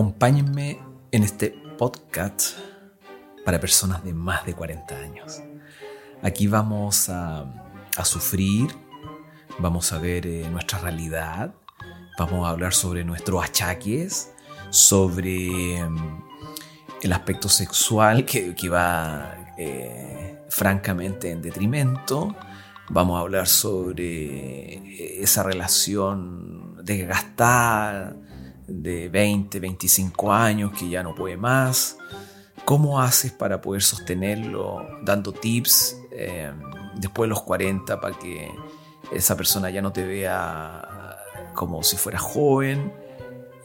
Acompáñenme en este podcast para personas de más de 40 años. Aquí vamos a, sufrir, vamos a ver eh, nuestra realidad, vamos a hablar sobre nuestros achaques, sobre em, el aspecto sexual que, va eh, francamente en detrimento. Vamos a hablar sobre eh, esa relación desgastada de 20, 25 años que ya no puede más. ¿Cómo haces para poder sostenerlo dando tips eh, después de los 40 para que esa persona ya no te vea como si fuera joven?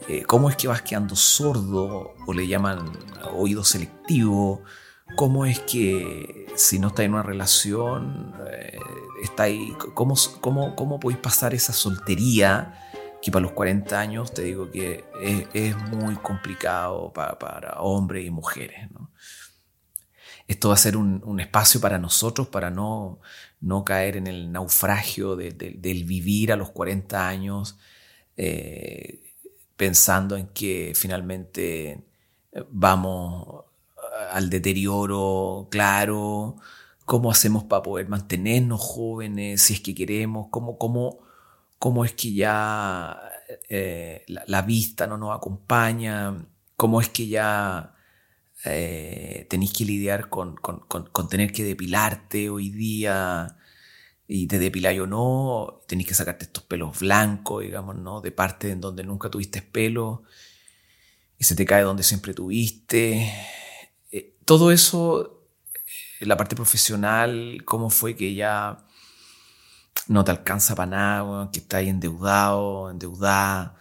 Eh, ¿Cómo es que vas quedando sordo o le llaman oído selectivo? ¿Cómo es que si no estás en una relación, eh, está ahí, ¿cómo, cómo, cómo podéis pasar esa soltería? Que para los 40 años te digo que es, muy complicado para, hombres y mujeres. Esto va a ser un, espacio para nosotros para no, no caer en el naufragio del vivir a los 40 años eh, pensando en que finalmente vamos al deterioro claro, cómo hacemos para poder mantenernos jóvenes, si es que queremos, cómo, cómo, cómo es que ya eh, la, vista no nos acompaña, cómo es que ya eh, tenéis que lidiar con, tener que depilarte hoy día y te depiláis o no, tenéis que sacarte estos pelos blancos, digamos, ¿no? De parte en donde nunca tuviste pelo y se te cae donde siempre tuviste. Eh, todo eso, la parte profesional, cómo fue que ya no te alcanza para nada, que estás endeudado, endeudada.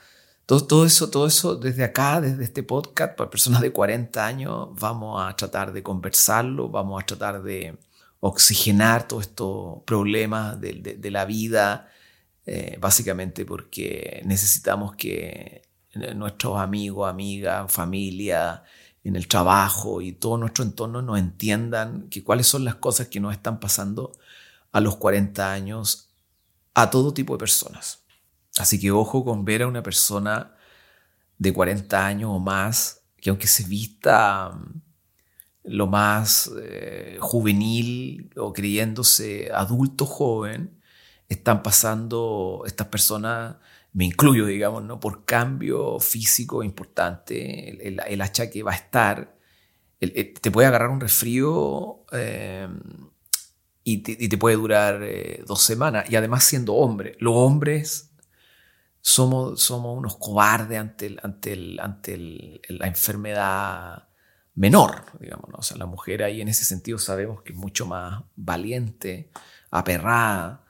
Todo, todo, eso, todo eso desde acá, desde este podcast, para personas de 40 años, vamos a tratar de conversarlo, vamos a tratar de oxigenar todos estos problemas de, la vida, eh, básicamente porque necesitamos que nuestros amigos, amigas, familia, en el trabajo y todo nuestro entorno nos entiendan que cuáles son las cosas que nos están pasando a los 40 años a todo tipo de personas. Así que ojo con ver a una persona de 40 años o más que aunque se vista mm, lo más eh, juvenil o creyéndose adulto joven, están pasando estas personas, me incluyo, digamos, ¿no? por cambio físico importante, el, el, achaque va a estar, te puede agarrar un resfrío eh, y te, puede durar eh, dos semanas. Y además siendo hombre, los hombres somos, somos unos cobardes ante, el, ante, el, ante la enfermedad menor, digamos. O sea, la mujer ahí en ese sentido sabemos que es mucho más valiente, aperrada.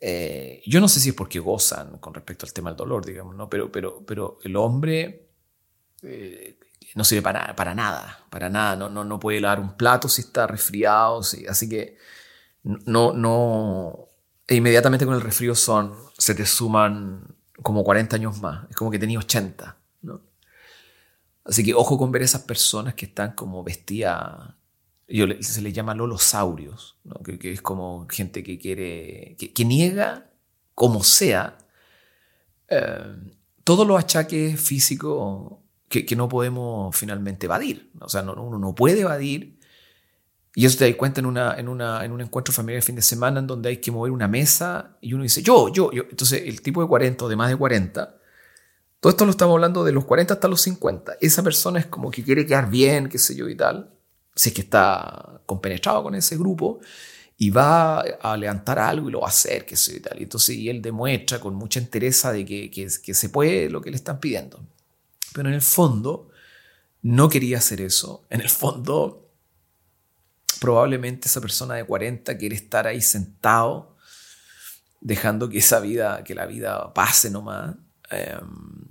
Eh, yo no sé si es porque gozan con respecto al tema del dolor, digamos, ¿no? pero, pero, pero el hombre eh, no sirve para, para nada, para nada, no, no, no puede lavar un plato si está resfriado, así que no, no, e inmediatamente con el resfrío son, se te suman como 40 años más, es como que tenías 80, ¿no? Así que ojo con ver esas personas que están como vestidas, yo, se les llama lolosaurios, ¿no? que, es como gente que quiere, que, niega, como sea, eh, todos los achaques físicos que, que, no podemos finalmente evadir. O sea, no, uno no puede evadir y eso te das cuenta en, una, en, una, en un encuentro familiar de fin de semana en donde hay que mover una mesa y uno dice, yo, yo, yo. Entonces, el tipo de 40 o de más de 40, todo esto lo estamos hablando de los 40 hasta los 50. Esa persona es como que quiere quedar bien, qué sé yo y tal. Si es que está compenetrado con ese grupo y va a levantar algo y lo va a hacer, qué sé yo y tal. Y entonces y él demuestra con mucha entereza de que, que, que se puede lo que le están pidiendo. Pero en el fondo, no quería hacer eso. En el fondo probablemente esa persona de 40 quiere estar ahí sentado, dejando que esa vida, que la vida pase nomás, em,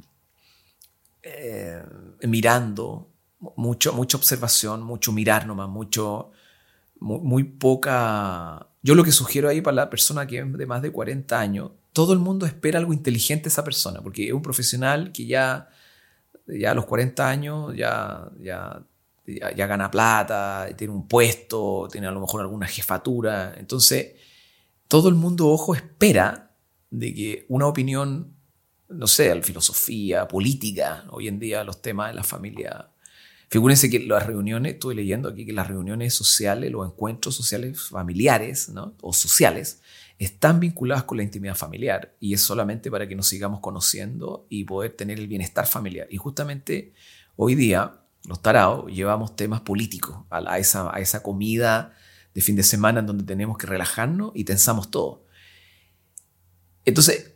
eh, mirando, mucho, mucha observación, mucho mirar nomás, mucho, muy, poca... Yo lo que sugiero ahí para la persona que es de más de 40 años, todo el mundo espera algo inteligente de esa persona, porque es un profesional que ya, ya a los 40 años ya, ya ya, gana plata, tiene un puesto, tiene a lo mejor alguna jefatura. Entonces, todo el mundo, ojo, espera de que una opinión no sé, filosofía, política, hoy en día los temas de la familia. Figúrense que las reuniones, estoy leyendo aquí que las reuniones sociales, los encuentros sociales familiares ¿no? o sociales, están vinculadas con la intimidad familiar y es solamente para que nos sigamos conociendo y poder tener el bienestar familiar. Y justamente hoy día los tarados llevamos temas políticos a, esa, comida de fin de semana en donde tenemos que relajarnos y tensamos todo. Entonces,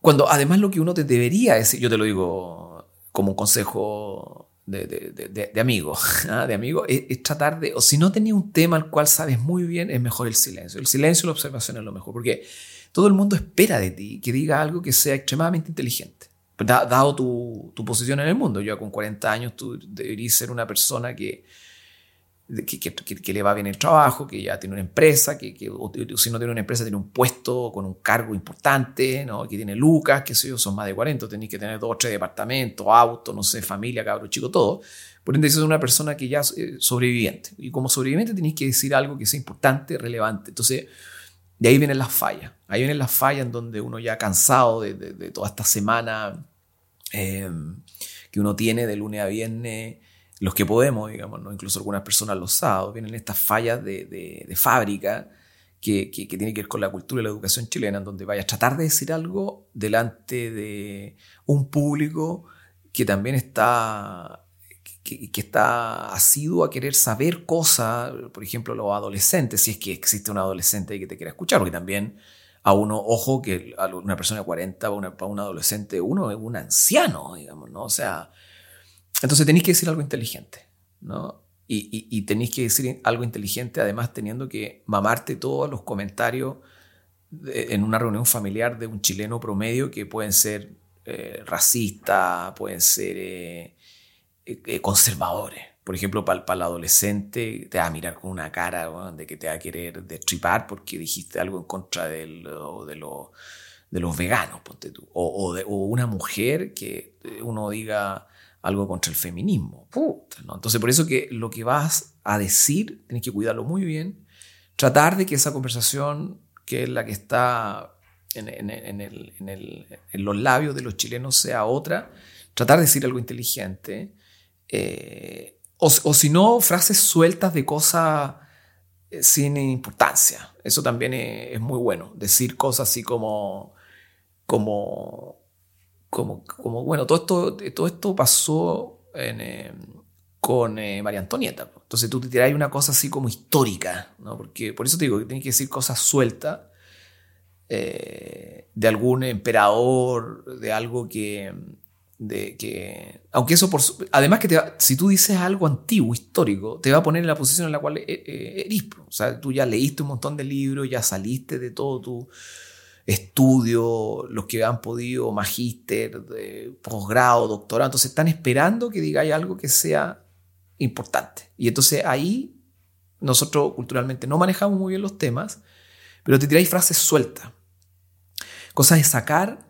cuando además lo que uno te debería decir, yo te lo digo como un consejo de, amigo, ¿ah? de amigo es, tratar de, o si no tenía un tema al cual sabes muy bien, es mejor el silencio. El silencio y la observación es lo mejor, porque todo el mundo espera de ti que diga algo que sea extremadamente inteligente. Dado tu, tu posición en el mundo, yo con 40 años tú deberías ser una persona que, que, que, le va bien el trabajo, que ya tiene una empresa, que, si no tiene una empresa tiene un puesto con un cargo importante, ¿no? que tiene lucas, que sé yo, son más de 40, tenéis que tener dos o tres departamentos, auto, no sé, familia, cabro chico, todo. Por ende, es una persona que ya es eh, sobreviviente. Y como sobreviviente tenéis que decir algo que sea importante, relevante. Entonces, de ahí vienen las fallas. Ahí vienen las fallas en donde uno ya cansado de, de, toda esta semana eh, que uno tiene de lunes a viernes los que podemos, digamos, ¿no? incluso algunas personas los sábados, vienen estas fallas de, de, fábrica que, que, tienen que ver con la cultura y la educación chilena, en donde vaya a tratar de decir algo delante de un público que también está que, está asiduo a querer saber cosas, por ejemplo, los adolescentes, si es que existe un adolescente que te quiera escuchar, porque también a uno, ojo, que una persona de 40 para, para un adolescente, uno es un anciano, digamos, ¿no? O sea, entonces tenéis que decir algo inteligente, ¿no? Y, tenéis que decir algo inteligente, además teniendo que mamarte todos los comentarios en una reunión familiar de un chileno promedio que pueden ser eh, racistas, pueden ser eh, eh, conservadores. Por ejemplo, para, el adolescente te va a mirar con una cara de que te va a querer destripar porque dijiste algo en contra de, de, de los veganos, ponte tú. O, una mujer que uno diga algo contra el feminismo. Entonces, por eso que lo que vas a decir, tienes que cuidarlo muy bien, tratar de que esa conversación, que es la que está en, los labios de los chilenos, sea otra, tratar de decir algo inteligente, eh, o, si no, frases sueltas de cosas eh, sin importancia. Eso también es, muy bueno, decir cosas así como, como como, como bueno, todo esto, todo esto pasó eh, con María Antonieta. Entonces tú te tiras una cosa así como histórica, ¿no? Porque por eso te digo que tienes que decir cosas sueltas de algún emperador, de algo que, de que aunque eso por además que si tú dices algo antiguo histórico te va a poner en la posición en la cual eres o sea tú ya leíste un montón de libros ya saliste de todo tu estudio, los que han podido, magíster, posgrado, doctorado, entonces están esperando que digáis algo que sea importante. Y entonces ahí nosotros culturalmente no manejamos muy bien los temas, pero te tiráis frases sueltas. Cosas de sacar,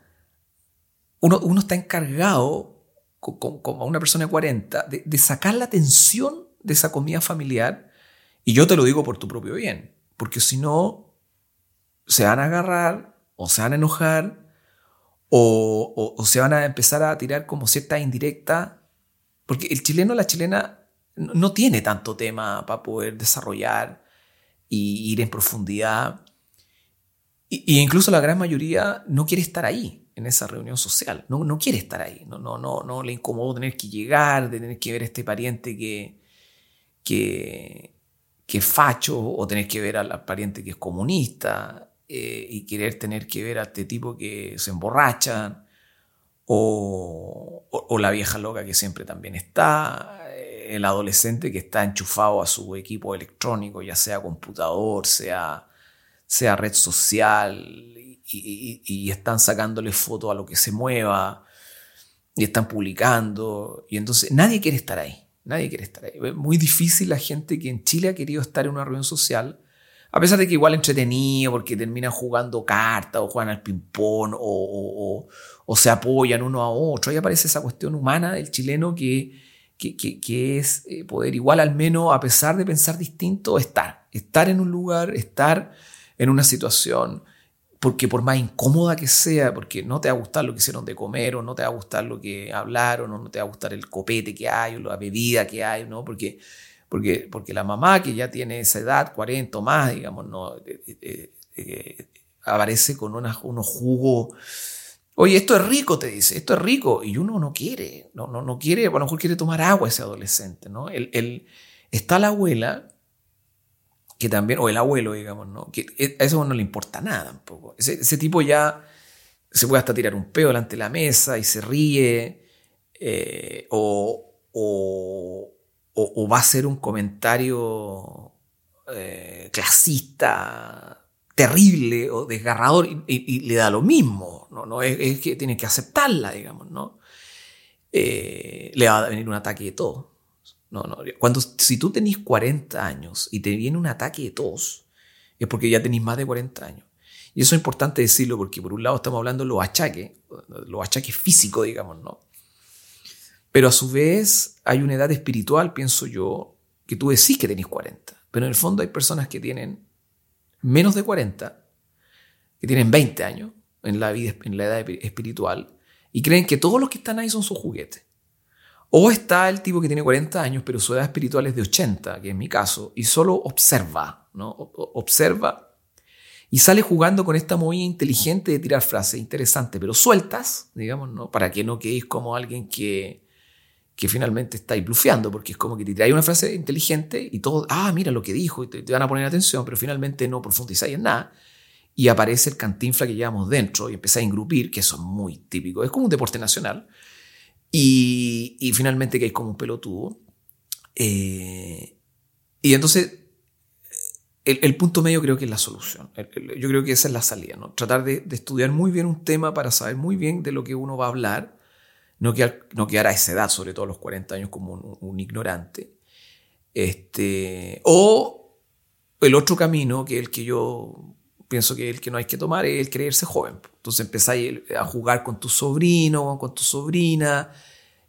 uno, está encargado, como una persona de 40, de, sacar la atención de esa comida familiar, y yo te lo digo por tu propio bien, porque si no, se van a agarrar o se van a enojar o, se van a empezar a tirar como cierta indirecta, porque el chileno la chilena no tiene tanto tema para poder desarrollar y ir en profundidad. Y, incluso la gran mayoría no quiere estar ahí, en esa reunión social. No, no quiere estar ahí. No, no, no, no le incomoda tener que llegar, de tener que ver a este pariente que, que, que es facho, o tener que ver al pariente que es comunista. Eh, y querer tener que ver a este tipo que se emborrachan, o, o, la vieja loca que siempre también está, eh, el adolescente que está enchufado a su equipo electrónico, ya sea computador, sea, sea red social, y, están sacándole fotos a lo que se mueva, y están publicando, y entonces nadie quiere estar ahí. Nadie quiere estar ahí. Es muy difícil la gente que en Chile ha querido estar en una reunión social a pesar de que igual entretenido, porque terminan jugando cartas o juegan al ping-pong o, se apoyan uno a otro. Ahí aparece esa cuestión humana del chileno que, que, es eh, poder igual al menos, a pesar de pensar distinto, estar. Estar en un lugar, estar en una situación porque por más incómoda que sea, porque no te va a gustar lo que hicieron de comer, o no te va a gustar lo que hablaron, o no te va a gustar el copete que hay, o la bebida que hay, ¿no? Porque, porque, porque la mamá que ya tiene esa edad, 40 o más, digamos, ¿no? Eh, eh, eh, aparece con unos jugos. Oye, esto es rico, te dice, esto es rico. Y uno no quiere, no, no, no quiere, a lo mejor quiere tomar agua ese adolescente, ¿no? El, el, está la abuela que también, o el abuelo, digamos, ¿no? Que a eso no le importa nada tampoco. Ese, ese tipo ya se puede hasta tirar un peo delante de la mesa y se ríe, eh, o, o, o, va a ser un comentario eh, clasista terrible o desgarrador y, le da lo mismo, ¿no? no es, que tiene que aceptarla, digamos, ¿no? Eh, le va a venir un ataque de todo. No, no. Cuando, si tú tenés 40 años y te viene un ataque de tos, es porque ya tenés más de 40 años. Y eso es importante decirlo porque por un lado estamos hablando de los achaques, los achaques físicos, digamos, ¿no? Pero a su vez hay una edad espiritual, pienso yo, que tú decís que tenés 40. Pero en el fondo hay personas que tienen menos de 40, que tienen 20 años en la, vida, en la edad espiritual, y creen que todos los que están ahí son sus juguetes. O está el tipo que tiene 40 años, pero su edad espiritual es de 80, que es mi caso, y solo observa, ¿no? Observa y sale jugando con esta movida inteligente de tirar frases interesantes, pero sueltas, digamos, ¿no? Para que no quedéis como alguien que, que finalmente estáis blufeando, porque es como que te trae una frase inteligente y todo, ah, mira lo que dijo, y te, van a poner atención, pero finalmente no profundizáis en nada. Y aparece el cantinfla que llevamos dentro y empezáis a engrupir, que eso es muy típico, es como un deporte nacional y, finalmente que hay como un pelotudo. Eh, y entonces, el, punto medio creo que es la solución. yo creo que esa es la salida, ¿no? Tratar de, estudiar muy bien un tema para saber muy bien de lo que uno va a hablar, no quedar, no quedar a esa edad, sobre todo a los 40 años, como un, ignorante. Este, o el otro camino, que es el que yo pienso que el que no hay que tomar es el creerse joven. Entonces empezáis a jugar con tu sobrino, con tu sobrina.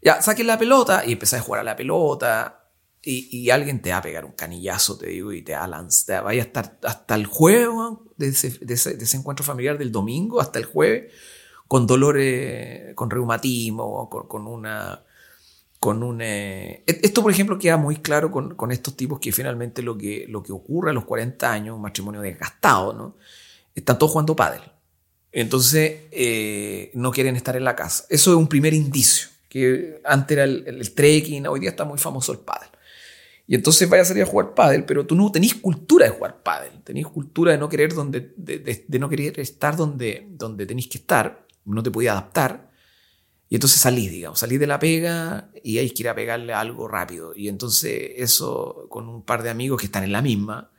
Ya, saquen la pelota y empezáis a jugar a la pelota. Y, alguien te va a pegar un canillazo, te digo, y te va a lanzar. Vaya a estar hasta el jueves de ese, encuentro familiar del domingo, hasta el jueves, con dolores, con reumatismo, con, con una con un... Eh, e-, esto, por ejemplo, queda muy claro con, estos tipos que finalmente lo que, lo que ocurre a los 40 años, un matrimonio desgastado, ¿no? Están todos jugando pádel. Entonces, eh, no quieren estar en la casa. Eso es un primer indicio, que antes era el, trekking, hoy día está muy famoso el pádel. Y entonces vaya a salir a jugar pádel, pero tú no tenés cultura de jugar pádel, tenés cultura de no querer, donde, de, de, no querer estar donde, donde tenés que estar, no te podías adaptar. Y entonces salí, digamos, salí de la pega y hay que ir a pegarle algo rápido. Y entonces eso con un par de amigos que están en la misma,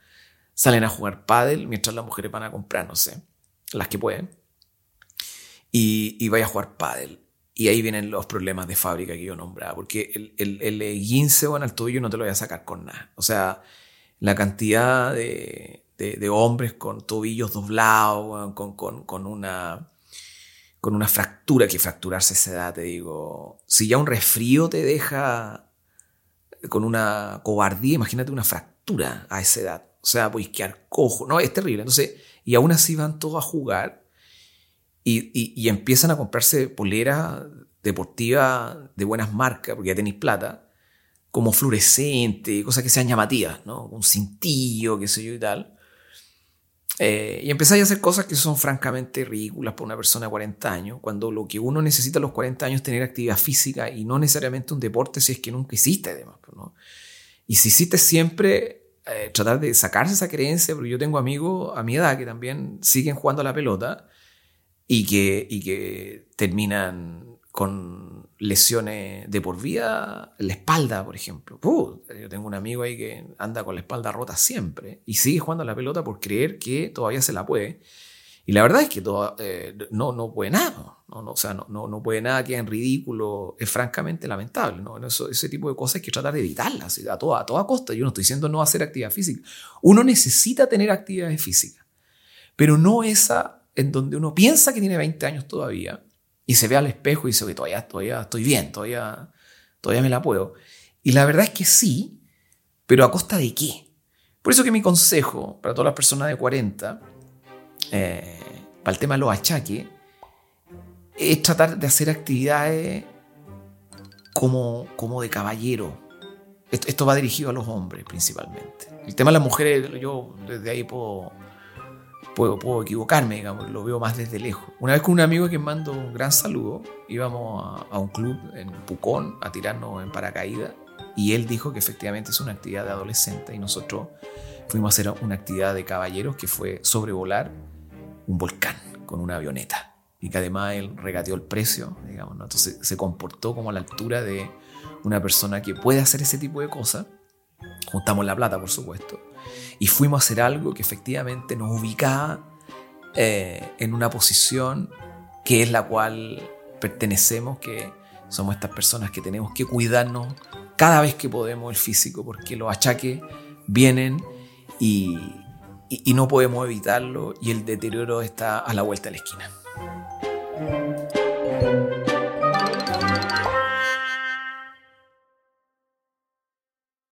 salen a jugar pádel mientras las mujeres van a comprar, no sé, las que pueden. Y, y vaya a jugar pádel. Y ahí vienen los problemas de fábrica que yo nombraba, porque el, el, el guince o en el tobillo no te lo voy a sacar con nada. O sea, la cantidad de, de, hombres con tobillos doblados, con, con, con una con una fractura, que fracturarse a esa edad, te digo. Si ya un resfrío te deja con una cobardía, imagínate una fractura a esa edad. O sea, pues quedar cojo, ¿no? Es terrible. Entonces, y aún así van todos a jugar y, y, empiezan a comprarse poleras deportivas de buenas marcas, porque ya tenéis plata, como fluorescente, cosas que sean llamativas, ¿no? Un cintillo, qué sé yo y tal. Eh, y empezáis a hacer cosas que son francamente ridículas para una persona de 40 años, cuando lo que uno necesita a los 40 años es tener actividad física y no necesariamente un deporte si es que nunca hiciste además. Pues, ¿no? Y si hiciste siempre, eh, tratar de sacarse esa creencia, porque yo tengo amigos a mi edad que también siguen jugando a la pelota y que, y que terminan con lesiones de por vida la espalda, por ejemplo. yo tengo un amigo ahí que anda con la espalda rota siempre y sigue jugando a la pelota por creer que todavía se la puede. Y la verdad es que todo, eh, no, no puede nada. No, no, o sea, no, no, puede nada, queda en ridículo. Es francamente lamentable. ¿no? Eso, ese tipo de cosas hay que tratar de evitarlas a toda, a toda costa. Yo no estoy diciendo no hacer actividad física. Uno necesita tener actividad física, pero no esa en donde uno piensa que tiene 20 años todavía y se ve al espejo y dice, que todavía, todavía estoy bien, todavía, todavía me la puedo. Y la verdad es que sí, pero a costa de qué? Por eso que mi consejo para todas las personas de 40 eh, para el tema de los achaques, es tratar de hacer actividades como, como de caballero. Esto, va dirigido a los hombres principalmente. El tema de las mujeres, yo desde ahí puedo, puedo, equivocarme, digamos, lo veo más desde lejos. Una vez con un amigo que mando un gran saludo, íbamos a, un club en Pucón a tirarnos en paracaídas y él dijo que efectivamente es una actividad de adolescente y nosotros fuimos a hacer una actividad de caballeros que fue sobrevolar un volcán con una avioneta y que además él regateó el precio, digamos, entonces se comportó como a la altura de una persona que puede hacer ese tipo de cosas. Juntamos la plata, por supuesto, y fuimos a hacer algo que efectivamente nos ubicaba eh, en una posición que es la cual pertenecemos, que somos estas personas que tenemos que cuidarnos cada vez que podemos el físico, porque los achaques vienen y, y, no podemos evitarlo y el deterioro está a la vuelta de la esquina.